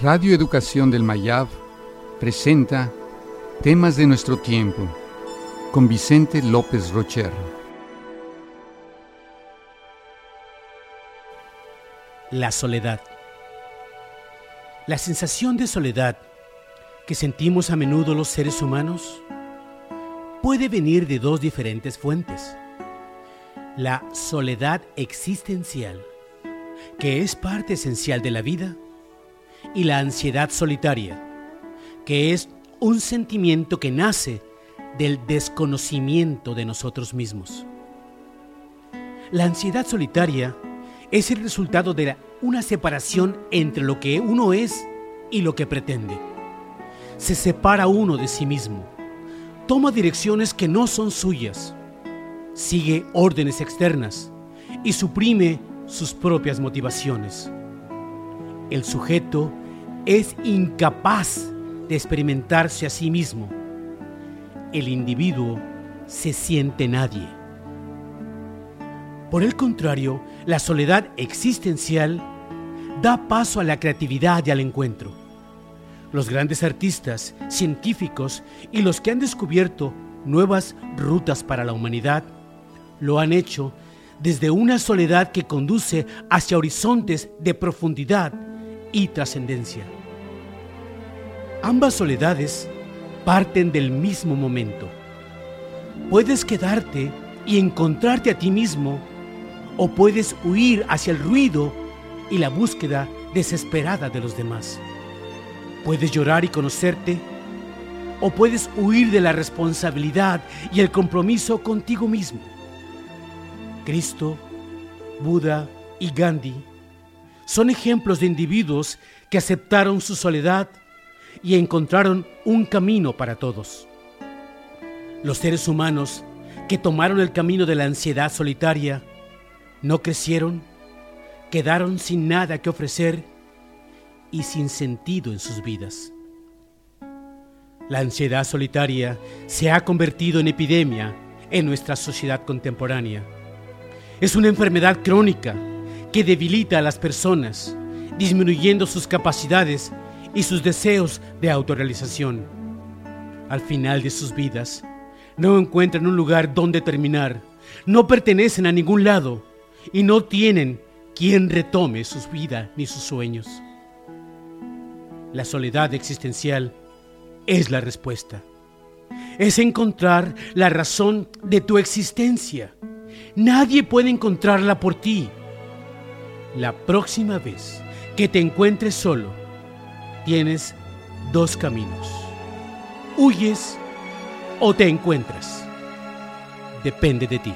Radio Educación del Mayab presenta Temas de nuestro tiempo con Vicente López Rocher. La soledad. La sensación de soledad que sentimos a menudo los seres humanos puede venir de dos diferentes fuentes. La soledad existencial, que es parte esencial de la vida, y la ansiedad solitaria, que es un sentimiento que nace del desconocimiento de nosotros mismos. La ansiedad solitaria es el resultado de una separación entre lo que uno es y lo que pretende. Se separa uno de sí mismo, toma direcciones que no son suyas, sigue órdenes externas y suprime sus propias motivaciones el sujeto es incapaz de experimentarse a sí mismo. El individuo se siente nadie. Por el contrario, la soledad existencial da paso a la creatividad y al encuentro. Los grandes artistas, científicos y los que han descubierto nuevas rutas para la humanidad lo han hecho desde una soledad que conduce hacia horizontes de profundidad y trascendencia. Ambas soledades parten del mismo momento. Puedes quedarte y encontrarte a ti mismo o puedes huir hacia el ruido y la búsqueda desesperada de los demás. Puedes llorar y conocerte o puedes huir de la responsabilidad y el compromiso contigo mismo. Cristo, Buda y Gandhi son ejemplos de individuos que aceptaron su soledad y encontraron un camino para todos. Los seres humanos que tomaron el camino de la ansiedad solitaria no crecieron, quedaron sin nada que ofrecer y sin sentido en sus vidas. La ansiedad solitaria se ha convertido en epidemia en nuestra sociedad contemporánea. Es una enfermedad crónica que debilita a las personas, disminuyendo sus capacidades y sus deseos de autorrealización. Al final de sus vidas, no encuentran un lugar donde terminar, no pertenecen a ningún lado y no tienen quien retome su vida ni sus sueños. La soledad existencial es la respuesta. Es encontrar la razón de tu existencia. Nadie puede encontrarla por ti. La próxima vez que te encuentres solo, tienes dos caminos. Huyes o te encuentras. Depende de ti.